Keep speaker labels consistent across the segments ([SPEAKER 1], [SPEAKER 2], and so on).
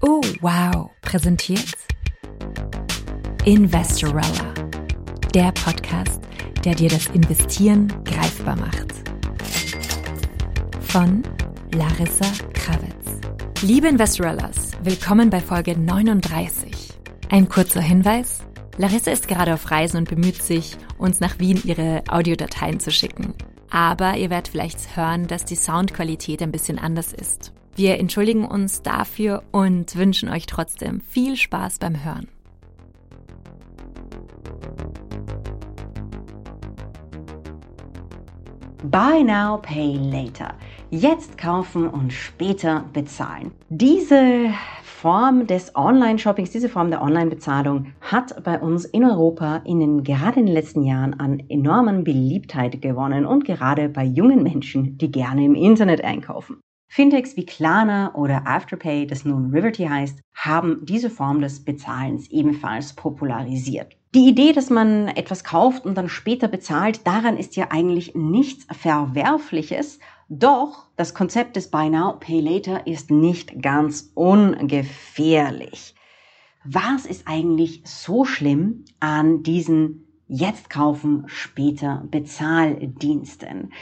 [SPEAKER 1] Oh, wow, präsentiert Investorella, der Podcast, der dir das Investieren greifbar macht. Von Larissa Krawitz. Liebe Investorellas, willkommen bei Folge 39. Ein kurzer Hinweis. Larissa ist gerade auf Reisen und bemüht sich, uns nach Wien ihre Audiodateien zu schicken. Aber ihr werdet vielleicht hören, dass die Soundqualität ein bisschen anders ist. Wir entschuldigen uns dafür und wünschen euch trotzdem viel Spaß beim Hören.
[SPEAKER 2] Buy now, pay later. Jetzt kaufen und später bezahlen. Diese Form des Online-Shoppings, diese Form der Online-Bezahlung hat bei uns in Europa in den, gerade in den letzten Jahren an enormen Beliebtheit gewonnen und gerade bei jungen Menschen, die gerne im Internet einkaufen. Fintechs wie Klarna oder Afterpay, das nun Riverty heißt, haben diese Form des Bezahlens ebenfalls popularisiert. Die Idee, dass man etwas kauft und dann später bezahlt, daran ist ja eigentlich nichts Verwerfliches, doch das Konzept des Buy Now, Pay Later ist nicht ganz ungefährlich. Was ist eigentlich so schlimm an diesen Jetzt kaufen, später Bezahldiensten?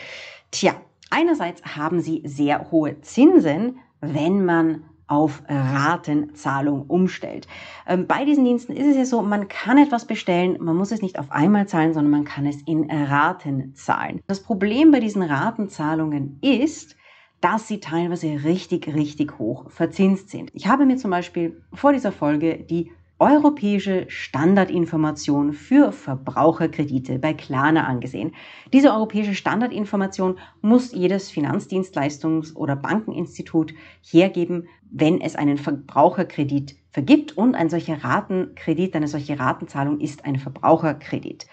[SPEAKER 2] Tja, einerseits haben sie sehr hohe Zinsen, wenn man auf Ratenzahlung umstellt. Ähm, bei diesen Diensten ist es ja so, man kann etwas bestellen, man muss es nicht auf einmal zahlen, sondern man kann es in Raten zahlen. Das Problem bei diesen Ratenzahlungen ist, dass sie teilweise richtig, richtig hoch verzinst sind. Ich habe mir zum Beispiel vor dieser Folge die europäische Standardinformation für Verbraucherkredite bei Klarna angesehen. Diese europäische Standardinformation muss jedes Finanzdienstleistungs- oder Bankeninstitut hergeben, wenn es einen Verbraucherkredit vergibt und ein solcher Ratenkredit, eine solche Ratenzahlung ist ein Verbraucherkredit.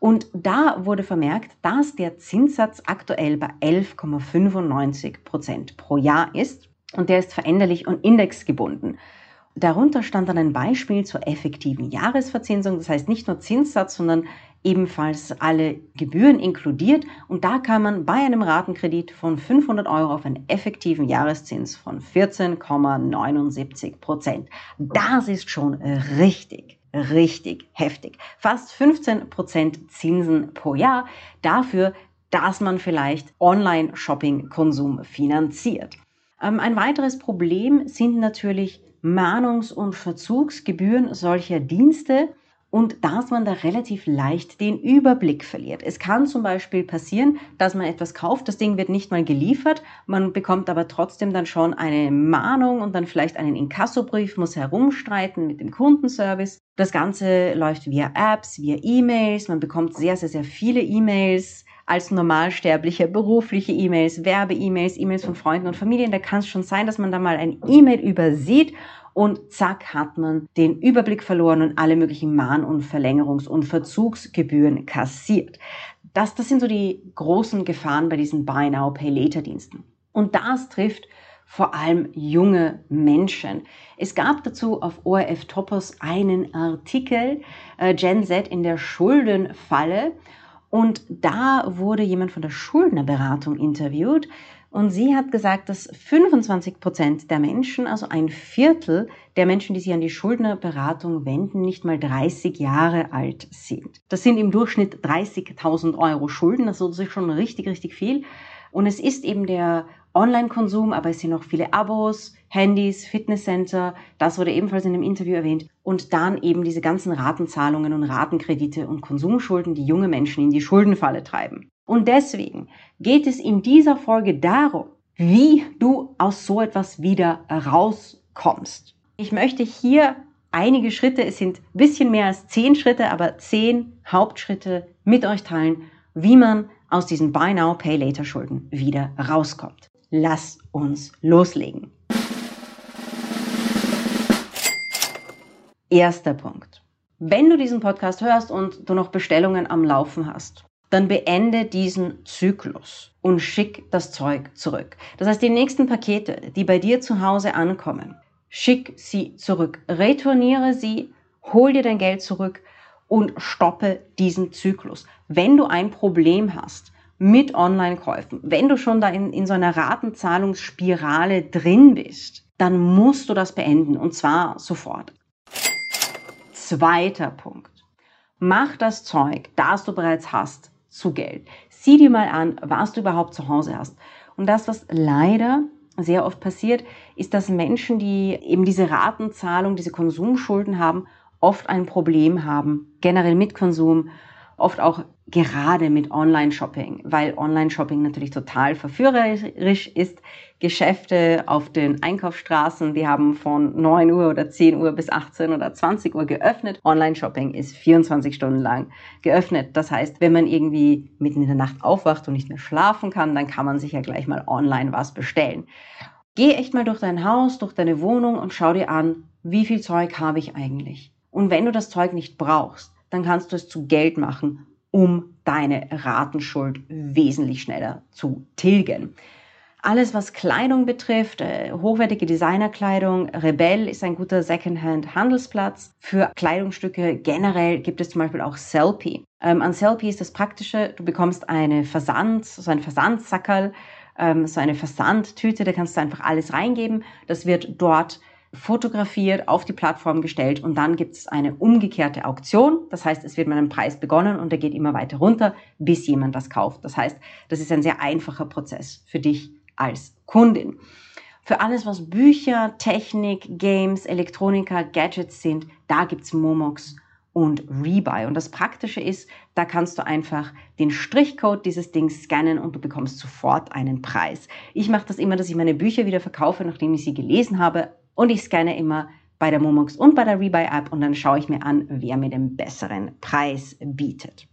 [SPEAKER 2] Und da wurde vermerkt, dass der Zinssatz aktuell bei 11,95 Prozent pro Jahr ist und der ist veränderlich und indexgebunden. Darunter stand dann ein Beispiel zur effektiven Jahresverzinsung, das heißt nicht nur Zinssatz, sondern ebenfalls alle Gebühren inkludiert. Und da kam man bei einem Ratenkredit von 500 Euro auf einen effektiven Jahreszins von 14,79 Prozent. Das ist schon richtig, richtig heftig. Fast 15 Prozent Zinsen pro Jahr dafür, dass man vielleicht Online-Shopping-Konsum finanziert. Ähm, ein weiteres Problem sind natürlich Mahnungs- und Verzugsgebühren solcher Dienste und dass man da relativ leicht den Überblick verliert. Es kann zum Beispiel passieren, dass man etwas kauft, das Ding wird nicht mal geliefert, man bekommt aber trotzdem dann schon eine Mahnung und dann vielleicht einen Inkassobrief, muss herumstreiten mit dem Kundenservice. Das Ganze läuft via Apps, via E-Mails, man bekommt sehr, sehr, sehr viele E-Mails als Normalsterblicher, berufliche E-Mails, Werbe-E-Mails, E-Mails von Freunden und Familien. Da kann es schon sein, dass man da mal ein E-Mail übersieht und zack hat man den Überblick verloren und alle möglichen Mahn- und Verlängerungs- und Verzugsgebühren kassiert. Das, das sind so die großen Gefahren bei diesen Buy Now, Pay Later Diensten. Und das trifft vor allem junge Menschen. Es gab dazu auf ORF Topos einen Artikel, äh, Gen Z in der Schuldenfalle. Und da wurde jemand von der Schuldnerberatung interviewt und sie hat gesagt, dass 25 Prozent der Menschen, also ein Viertel der Menschen, die sich an die Schuldnerberatung wenden, nicht mal 30 Jahre alt sind. Das sind im Durchschnitt 30.000 Euro Schulden, also das ist schon richtig, richtig viel. Und es ist eben der Online-Konsum, aber es sind auch viele Abos, Handys, Fitnesscenter, das wurde ebenfalls in dem Interview erwähnt. Und dann eben diese ganzen Ratenzahlungen und Ratenkredite und Konsumschulden, die junge Menschen in die Schuldenfalle treiben. Und deswegen geht es in dieser Folge darum, wie du aus so etwas wieder rauskommst. Ich möchte hier einige Schritte, es sind ein bisschen mehr als zehn Schritte, aber zehn Hauptschritte mit euch teilen, wie man aus diesen Buy Now, Pay Later Schulden wieder rauskommt. Lass uns loslegen. Erster Punkt. Wenn du diesen Podcast hörst und du noch Bestellungen am Laufen hast, dann beende diesen Zyklus und schick das Zeug zurück. Das heißt, die nächsten Pakete, die bei dir zu Hause ankommen, schick sie zurück, retourniere sie, hol dir dein Geld zurück und stoppe diesen Zyklus. Wenn du ein Problem hast mit Online-Käufen, wenn du schon da in, in so einer Ratenzahlungsspirale drin bist, dann musst du das beenden und zwar sofort. Zweiter Punkt. Mach das Zeug, das du bereits hast, zu Geld. Sieh dir mal an, was du überhaupt zu Hause hast. Und das, was leider sehr oft passiert, ist, dass Menschen, die eben diese Ratenzahlung, diese Konsumschulden haben, oft ein Problem haben, generell mit Konsum, oft auch gerade mit Online-Shopping, weil Online-Shopping natürlich total verführerisch ist. Geschäfte auf den Einkaufsstraßen, die haben von 9 Uhr oder 10 Uhr bis 18 oder 20 Uhr geöffnet. Online-Shopping ist 24 Stunden lang geöffnet. Das heißt, wenn man irgendwie mitten in der Nacht aufwacht und nicht mehr schlafen kann, dann kann man sich ja gleich mal online was bestellen. Geh echt mal durch dein Haus, durch deine Wohnung und schau dir an, wie viel Zeug habe ich eigentlich? Und wenn du das Zeug nicht brauchst, dann kannst du es zu Geld machen, um deine Ratenschuld wesentlich schneller zu tilgen. Alles, was Kleidung betrifft, äh, hochwertige Designerkleidung, Rebell ist ein guter Secondhand-Handelsplatz. Für Kleidungsstücke generell gibt es zum Beispiel auch Selfie. Ähm, an Selfie ist das Praktische, du bekommst eine Versand, so ein Versandsackerl, ähm, so eine Versandtüte, da kannst du einfach alles reingeben. Das wird dort fotografiert, auf die Plattform gestellt und dann gibt es eine umgekehrte Auktion. Das heißt, es wird mit einem Preis begonnen und der geht immer weiter runter, bis jemand das kauft. Das heißt, das ist ein sehr einfacher Prozess für dich als Kundin. Für alles, was Bücher, Technik, Games, Elektronika, Gadgets sind, da gibt's Momox und Rebuy. Und das Praktische ist, da kannst du einfach den Strichcode dieses Dings scannen und du bekommst sofort einen Preis. Ich mache das immer, dass ich meine Bücher wieder verkaufe, nachdem ich sie gelesen habe und ich scanne immer bei der Momox und bei der Rebuy App und dann schaue ich mir an, wer mir den besseren Preis bietet.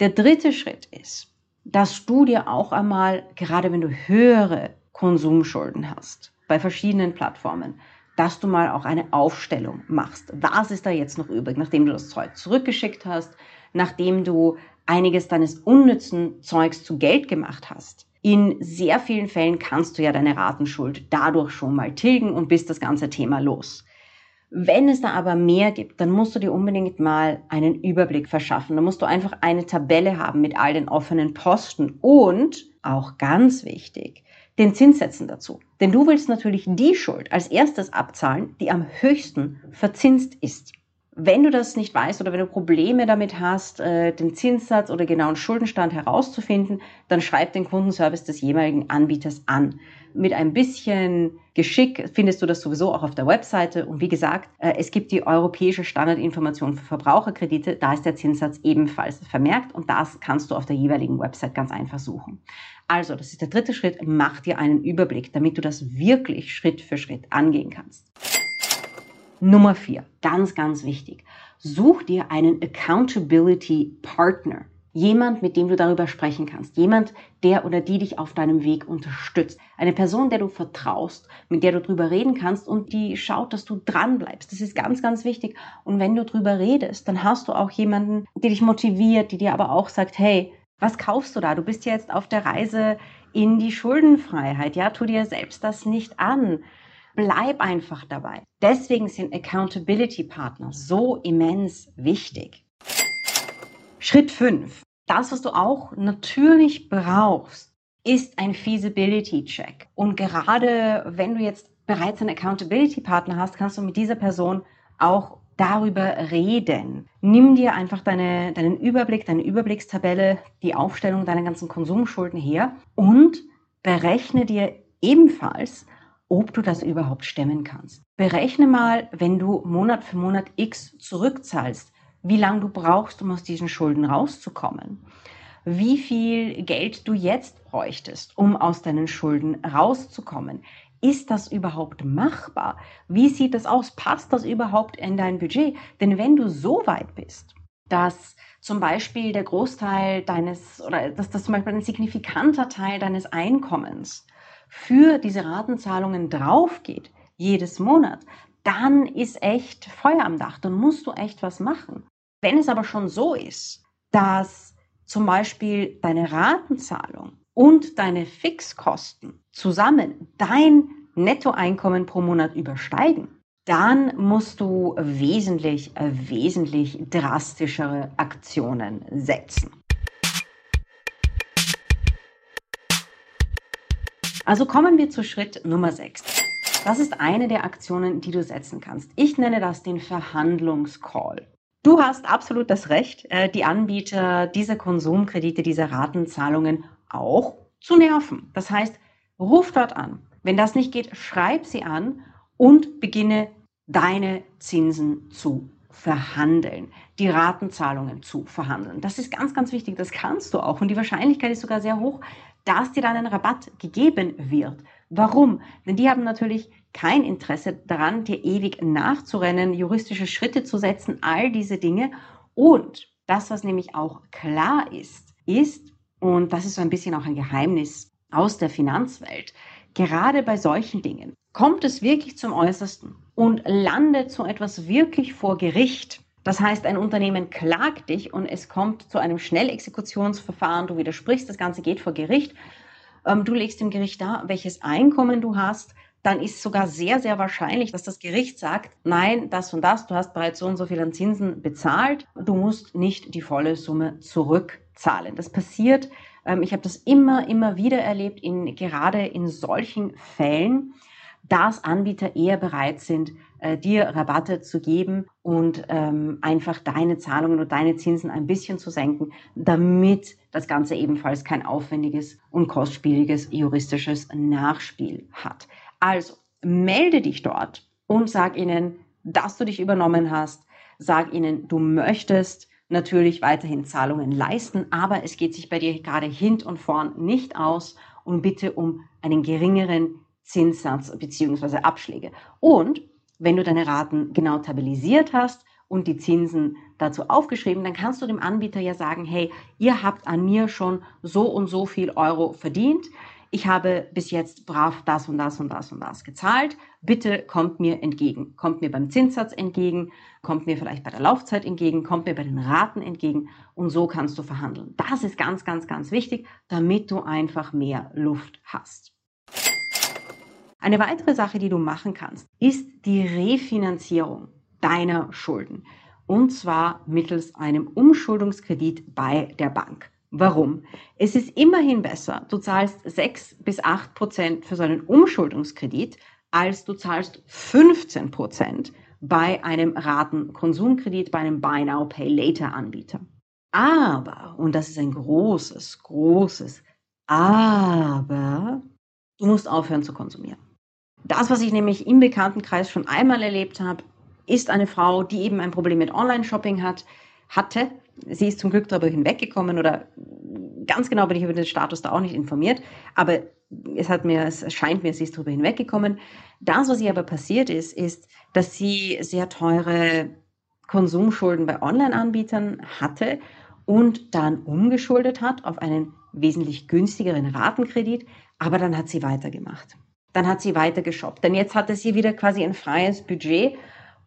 [SPEAKER 2] Der dritte Schritt ist, dass du dir auch einmal, gerade wenn du höhere Konsumschulden hast, bei verschiedenen Plattformen, dass du mal auch eine Aufstellung machst. Was ist da jetzt noch übrig, nachdem du das Zeug zurückgeschickt hast, nachdem du einiges deines unnützen Zeugs zu Geld gemacht hast? In sehr vielen Fällen kannst du ja deine Ratenschuld dadurch schon mal tilgen und bist das ganze Thema los. Wenn es da aber mehr gibt, dann musst du dir unbedingt mal einen Überblick verschaffen. Da musst du einfach eine Tabelle haben mit all den offenen Posten und, auch ganz wichtig, den Zinssätzen dazu. Denn du willst natürlich die Schuld als erstes abzahlen, die am höchsten verzinst ist. Wenn du das nicht weißt oder wenn du Probleme damit hast, äh, den Zinssatz oder genauen Schuldenstand herauszufinden, dann schreib den Kundenservice des jeweiligen Anbieters an. Mit ein bisschen Geschick findest du das sowieso auch auf der Webseite. Und wie gesagt, äh, es gibt die europäische Standardinformation für Verbraucherkredite. Da ist der Zinssatz ebenfalls vermerkt und das kannst du auf der jeweiligen Website ganz einfach suchen. Also, das ist der dritte Schritt. Mach dir einen Überblick, damit du das wirklich Schritt für Schritt angehen kannst. Nummer vier, ganz, ganz wichtig. Such dir einen Accountability Partner. Jemand, mit dem du darüber sprechen kannst. Jemand, der oder die dich auf deinem Weg unterstützt. Eine Person, der du vertraust, mit der du drüber reden kannst und die schaut, dass du dran bleibst. Das ist ganz, ganz wichtig. Und wenn du drüber redest, dann hast du auch jemanden, der dich motiviert, die dir aber auch sagt, hey, was kaufst du da? Du bist jetzt auf der Reise in die Schuldenfreiheit. Ja, tu dir selbst das nicht an. Bleib einfach dabei. Deswegen sind Accountability Partner so immens wichtig. Schritt 5. Das, was du auch natürlich brauchst, ist ein Feasibility Check. Und gerade wenn du jetzt bereits einen Accountability Partner hast, kannst du mit dieser Person auch darüber reden. Nimm dir einfach deine, deinen Überblick, deine Überblickstabelle, die Aufstellung deiner ganzen Konsumschulden her und berechne dir ebenfalls, ob du das überhaupt stemmen kannst. Berechne mal, wenn du Monat für Monat X zurückzahlst, wie lange du brauchst, um aus diesen Schulden rauszukommen. Wie viel Geld du jetzt bräuchtest, um aus deinen Schulden rauszukommen. Ist das überhaupt machbar? Wie sieht das aus? Passt das überhaupt in dein Budget? Denn wenn du so weit bist, dass zum Beispiel der Großteil deines oder dass das zum Beispiel ein signifikanter Teil deines Einkommens für diese Ratenzahlungen draufgeht, jedes Monat, dann ist echt Feuer am Dach. Dann musst du echt was machen. Wenn es aber schon so ist, dass zum Beispiel deine Ratenzahlung und deine Fixkosten zusammen dein Nettoeinkommen pro Monat übersteigen, dann musst du wesentlich, wesentlich drastischere Aktionen setzen. Also kommen wir zu Schritt Nummer 6. Das ist eine der Aktionen, die du setzen kannst. Ich nenne das den Verhandlungscall. Du hast absolut das Recht, äh, die Anbieter dieser Konsumkredite, dieser Ratenzahlungen auch zu nerven. Das heißt, ruf dort an. Wenn das nicht geht, schreib sie an und beginne deine Zinsen zu verhandeln, die Ratenzahlungen zu verhandeln. Das ist ganz, ganz wichtig. Das kannst du auch. Und die Wahrscheinlichkeit ist sogar sehr hoch, dass dir dann ein Rabatt gegeben wird. Warum? Denn die haben natürlich kein Interesse daran, dir ewig nachzurennen, juristische Schritte zu setzen, all diese Dinge. Und das, was nämlich auch klar ist, ist, und das ist so ein bisschen auch ein Geheimnis aus der Finanzwelt, gerade bei solchen Dingen kommt es wirklich zum Äußersten und landet so etwas wirklich vor Gericht. Das heißt, ein Unternehmen klagt dich und es kommt zu einem Schnellexekutionsverfahren, du widersprichst, das Ganze geht vor Gericht, ähm, du legst dem Gericht dar, welches Einkommen du hast, dann ist sogar sehr, sehr wahrscheinlich, dass das Gericht sagt, nein, das und das, du hast bereits so und so viel an Zinsen bezahlt, du musst nicht die volle Summe zurückzahlen. Das passiert, ähm, ich habe das immer, immer wieder erlebt, in, gerade in solchen Fällen, dass Anbieter eher bereit sind, äh, dir Rabatte zu geben und ähm, einfach deine Zahlungen und deine Zinsen ein bisschen zu senken, damit das Ganze ebenfalls kein aufwendiges und kostspieliges juristisches Nachspiel hat. Also melde dich dort und sag ihnen, dass du dich übernommen hast. Sag ihnen, du möchtest natürlich weiterhin Zahlungen leisten, aber es geht sich bei dir gerade hint und vorn nicht aus und bitte um einen geringeren Zinssatz bzw. Abschläge. Und wenn du deine Raten genau stabilisiert hast und die Zinsen dazu aufgeschrieben, dann kannst du dem Anbieter ja sagen, hey, ihr habt an mir schon so und so viel Euro verdient ich habe bis jetzt brav das und das und das und das gezahlt. Bitte kommt mir entgegen. Kommt mir beim Zinssatz entgegen, kommt mir vielleicht bei der Laufzeit entgegen, kommt mir bei den Raten entgegen und so kannst du verhandeln. Das ist ganz, ganz, ganz wichtig, damit du einfach mehr Luft hast. Eine weitere Sache, die du machen kannst, ist die Refinanzierung deiner Schulden. Und zwar mittels einem Umschuldungskredit bei der Bank. Warum? Es ist immerhin besser, du zahlst 6 bis 8 Prozent für so einen Umschuldungskredit, als du zahlst 15 Prozent bei einem Ratenkonsumkredit, bei einem Buy Now Pay Later Anbieter. Aber, und das ist ein großes, großes Aber, du musst aufhören zu konsumieren. Das, was ich nämlich im Bekanntenkreis schon einmal erlebt habe, ist eine Frau, die eben ein Problem mit Online-Shopping hat, hatte, sie ist zum Glück darüber hinweggekommen oder ganz genau bin ich über den Status da auch nicht informiert, aber es hat mir, es scheint mir, sie ist darüber hinweggekommen. Das, was ihr aber passiert ist, ist, dass sie sehr teure Konsumschulden bei Online-Anbietern hatte und dann umgeschuldet hat auf einen wesentlich günstigeren Ratenkredit, aber dann hat sie weitergemacht. Dann hat sie weiter geshoppt. Denn jetzt hatte sie wieder quasi ein freies Budget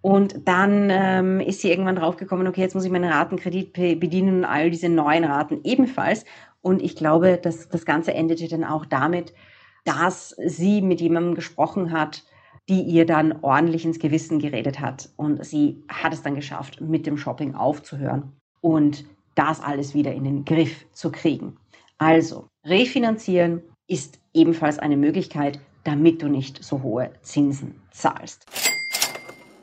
[SPEAKER 2] und dann ähm, ist sie irgendwann draufgekommen, okay, jetzt muss ich meinen Ratenkredit bedienen und all diese neuen Raten ebenfalls. Und ich glaube, dass das Ganze endete dann auch damit, dass sie mit jemandem gesprochen hat, die ihr dann ordentlich ins Gewissen geredet hat. Und sie hat es dann geschafft, mit dem Shopping aufzuhören und das alles wieder in den Griff zu kriegen. Also, refinanzieren ist ebenfalls eine Möglichkeit, damit du nicht so hohe Zinsen zahlst.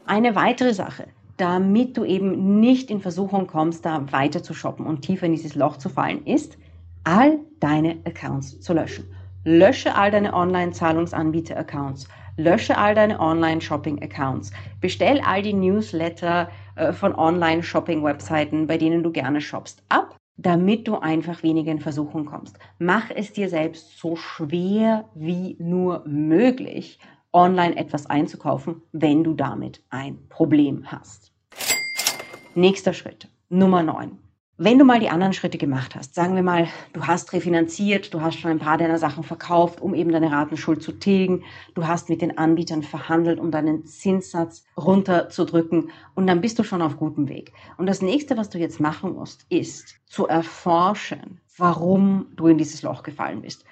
[SPEAKER 2] Eine weitere Sache, damit du eben nicht in Versuchung kommst, da weiter zu shoppen und tiefer in dieses Loch zu fallen, ist, all deine Accounts zu löschen. Lösche all deine Online-Zahlungsanbieter-Accounts. Lösche all deine Online-Shopping-Accounts. Bestell all die Newsletter äh, von Online-Shopping-Webseiten, bei denen du gerne shoppst, ab, damit du einfach weniger in Versuchung kommst. Mach es dir selbst so schwer wie nur möglich online etwas einzukaufen, wenn du damit ein Problem hast. Nächster Schritt, Nummer 9. Wenn du mal die anderen Schritte gemacht hast, sagen wir mal, du hast refinanziert, du hast schon ein paar deiner Sachen verkauft, um eben deine Ratenschuld zu tilgen, du hast mit den Anbietern verhandelt, um deinen Zinssatz runterzudrücken und dann bist du schon auf gutem Weg. Und das nächste, was du jetzt machen musst, ist zu erforschen, warum du in dieses Loch gefallen bist.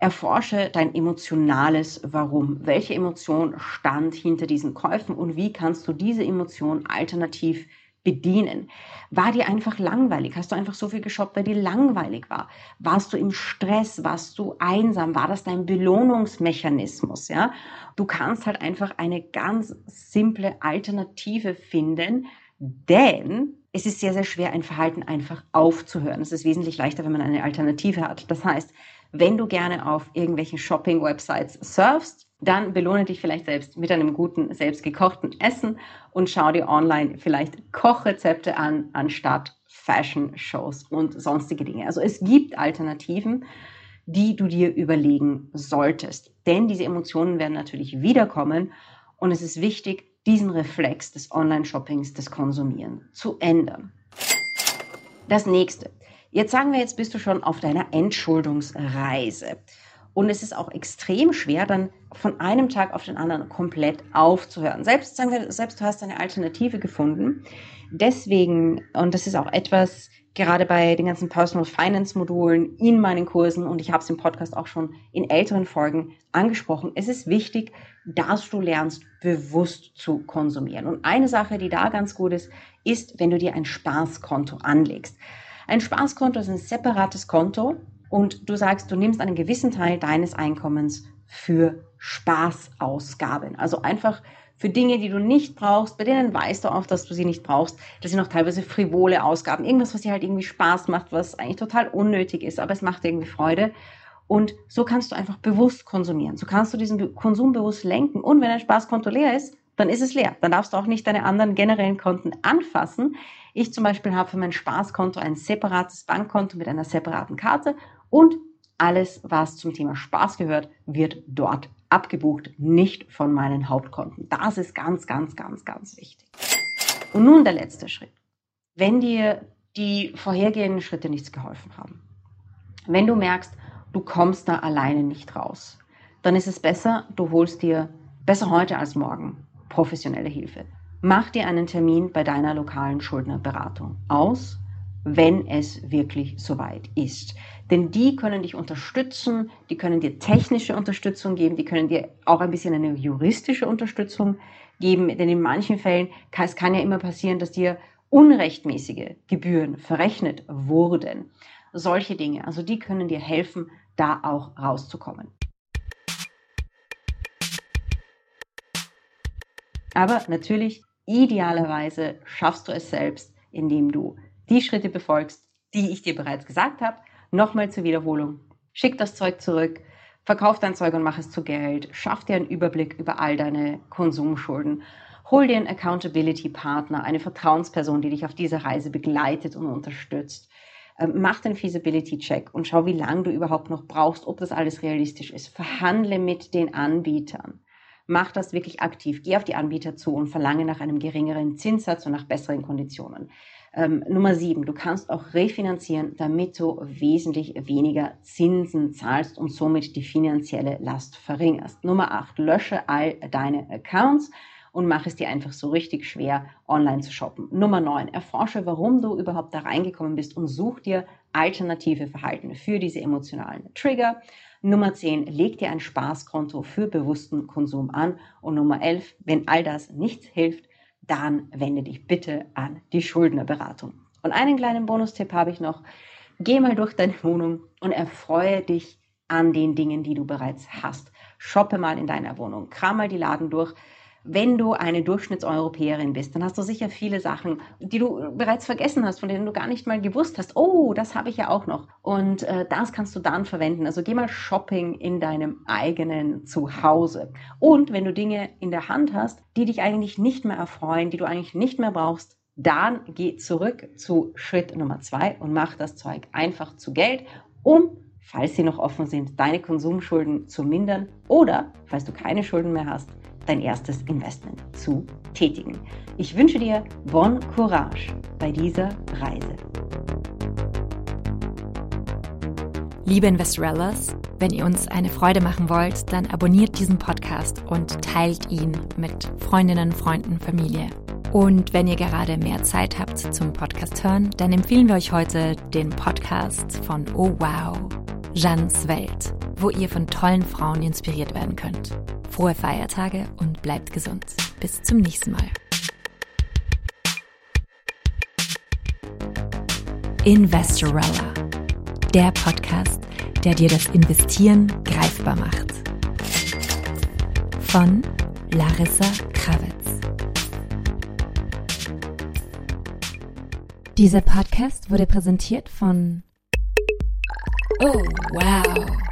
[SPEAKER 2] Erforsche dein emotionales Warum. Welche Emotion stand hinter diesen Käufen und wie kannst du diese Emotion alternativ bedienen? War dir einfach langweilig? Hast du einfach so viel geshoppt, weil dir langweilig war? Warst du im Stress? Warst du einsam? War das dein Belohnungsmechanismus? Ja, du kannst halt einfach eine ganz simple Alternative finden, denn es ist sehr, sehr schwer, ein Verhalten einfach aufzuhören. Es ist wesentlich leichter, wenn man eine Alternative hat. Das heißt, wenn du gerne auf irgendwelchen Shopping-Websites surfst, dann belohne dich vielleicht selbst mit einem guten, selbstgekochten Essen und schau dir online vielleicht Kochrezepte an, anstatt Fashion-Shows und sonstige Dinge. Also es gibt Alternativen, die du dir überlegen solltest. Denn diese Emotionen werden natürlich wiederkommen und es ist wichtig, diesen Reflex des Online-Shoppings, des Konsumieren zu ändern. Das nächste. Jetzt sagen wir, jetzt bist du schon auf deiner Entschuldungsreise. Und es ist auch extrem schwer, dann von einem Tag auf den anderen komplett aufzuhören. Selbst, sagen wir, selbst du hast eine Alternative gefunden. Deswegen, und das ist auch etwas, gerade bei den ganzen Personal Finance Modulen in meinen Kursen, und ich habe es im Podcast auch schon in älteren Folgen angesprochen, es ist wichtig, dass du lernst, bewusst zu konsumieren. Und eine Sache, die da ganz gut ist, ist, wenn du dir ein Spaßkonto anlegst. Ein Spaßkonto ist ein separates Konto, und du sagst, du nimmst einen gewissen Teil deines Einkommens für Spaßausgaben. Also einfach für Dinge, die du nicht brauchst, bei denen weißt du auch, dass du sie nicht brauchst. Das sind auch teilweise frivole Ausgaben. Irgendwas, was dir halt irgendwie Spaß macht, was eigentlich total unnötig ist, aber es macht irgendwie Freude. Und so kannst du einfach bewusst konsumieren. So kannst du diesen Konsum bewusst lenken. Und wenn dein Spaßkonto leer ist, dann ist es leer. Dann darfst du auch nicht deine anderen generellen Konten anfassen. Ich zum Beispiel habe für mein Spaßkonto ein separates Bankkonto mit einer separaten Karte und alles, was zum Thema Spaß gehört, wird dort abgebucht, nicht von meinen Hauptkonten. Das ist ganz, ganz, ganz, ganz wichtig. Und nun der letzte Schritt. Wenn dir die vorhergehenden Schritte nichts geholfen haben, wenn du merkst, du kommst da alleine nicht raus, dann ist es besser, du holst dir besser heute als morgen professionelle Hilfe. Mach dir einen Termin bei deiner lokalen Schuldnerberatung aus wenn es wirklich soweit ist. Denn die können dich unterstützen, die können dir technische Unterstützung geben, die können dir auch ein bisschen eine juristische Unterstützung geben. Denn in manchen Fällen kann es kann ja immer passieren, dass dir unrechtmäßige Gebühren verrechnet wurden. Solche Dinge, also die können dir helfen, da auch rauszukommen. Aber natürlich, idealerweise schaffst du es selbst, indem du die Schritte befolgst, die ich dir bereits gesagt habe. Nochmal zur Wiederholung. Schick das Zeug zurück, verkauf dein Zeug und mach es zu Geld, schaff dir einen Überblick über all deine Konsumschulden, hol dir einen Accountability-Partner, eine Vertrauensperson, die dich auf dieser Reise begleitet und unterstützt. Ähm, mach den Feasibility-Check und schau, wie lange du überhaupt noch brauchst, ob das alles realistisch ist. Verhandle mit den Anbietern. Mach das wirklich aktiv. Geh auf die Anbieter zu und verlange nach einem geringeren Zinssatz und nach besseren Konditionen. Ähm, Nummer sieben, du kannst auch refinanzieren, damit du wesentlich weniger Zinsen zahlst und somit die finanzielle Last verringerst. Nummer acht, lösche all deine Accounts und mach es dir einfach so richtig schwer, online zu shoppen. Nummer neun, erforsche, warum du überhaupt da reingekommen bist und such dir alternative Verhalten für diese emotionalen Trigger. Nummer 10, leg dir ein Spaßkonto für bewussten Konsum an. Und Nummer 11, wenn all das nichts hilft, dann wende dich bitte an die Schuldnerberatung. Und einen kleinen Bonustipp habe ich noch. Geh mal durch deine Wohnung und erfreue dich an den Dingen, die du bereits hast. Shoppe mal in deiner Wohnung, kram mal die Laden durch, wenn du eine Durchschnittseuropäerin bist, dann hast du sicher viele Sachen, die du bereits vergessen hast, von denen du gar nicht mal gewusst hast. Oh, das habe ich ja auch noch. Und äh, das kannst du dann verwenden. Also geh mal shopping in deinem eigenen Zuhause. Und wenn du Dinge in der Hand hast, die dich eigentlich nicht mehr erfreuen, die du eigentlich nicht mehr brauchst, dann geh zurück zu Schritt Nummer zwei und mach das Zeug einfach zu Geld, um falls sie noch offen sind, deine Konsumschulden zu mindern oder, falls du keine Schulden mehr hast, dein erstes Investment zu tätigen. Ich wünsche dir Bon Courage bei dieser Reise.
[SPEAKER 1] Liebe Investorellas, wenn ihr uns eine Freude machen wollt, dann abonniert diesen Podcast und teilt ihn mit Freundinnen, Freunden, Familie. Und wenn ihr gerade mehr Zeit habt zum Podcast hören, dann empfehlen wir euch heute den Podcast von Oh Wow, Jeans Welt, wo ihr von tollen Frauen inspiriert werden könnt. Frohe Feiertage und bleibt gesund. Bis zum nächsten Mal. Investorella, der Podcast, der dir das Investieren greifbar macht. Von Larissa Kravitz. Dieser Podcast wurde präsentiert von Oh, wow.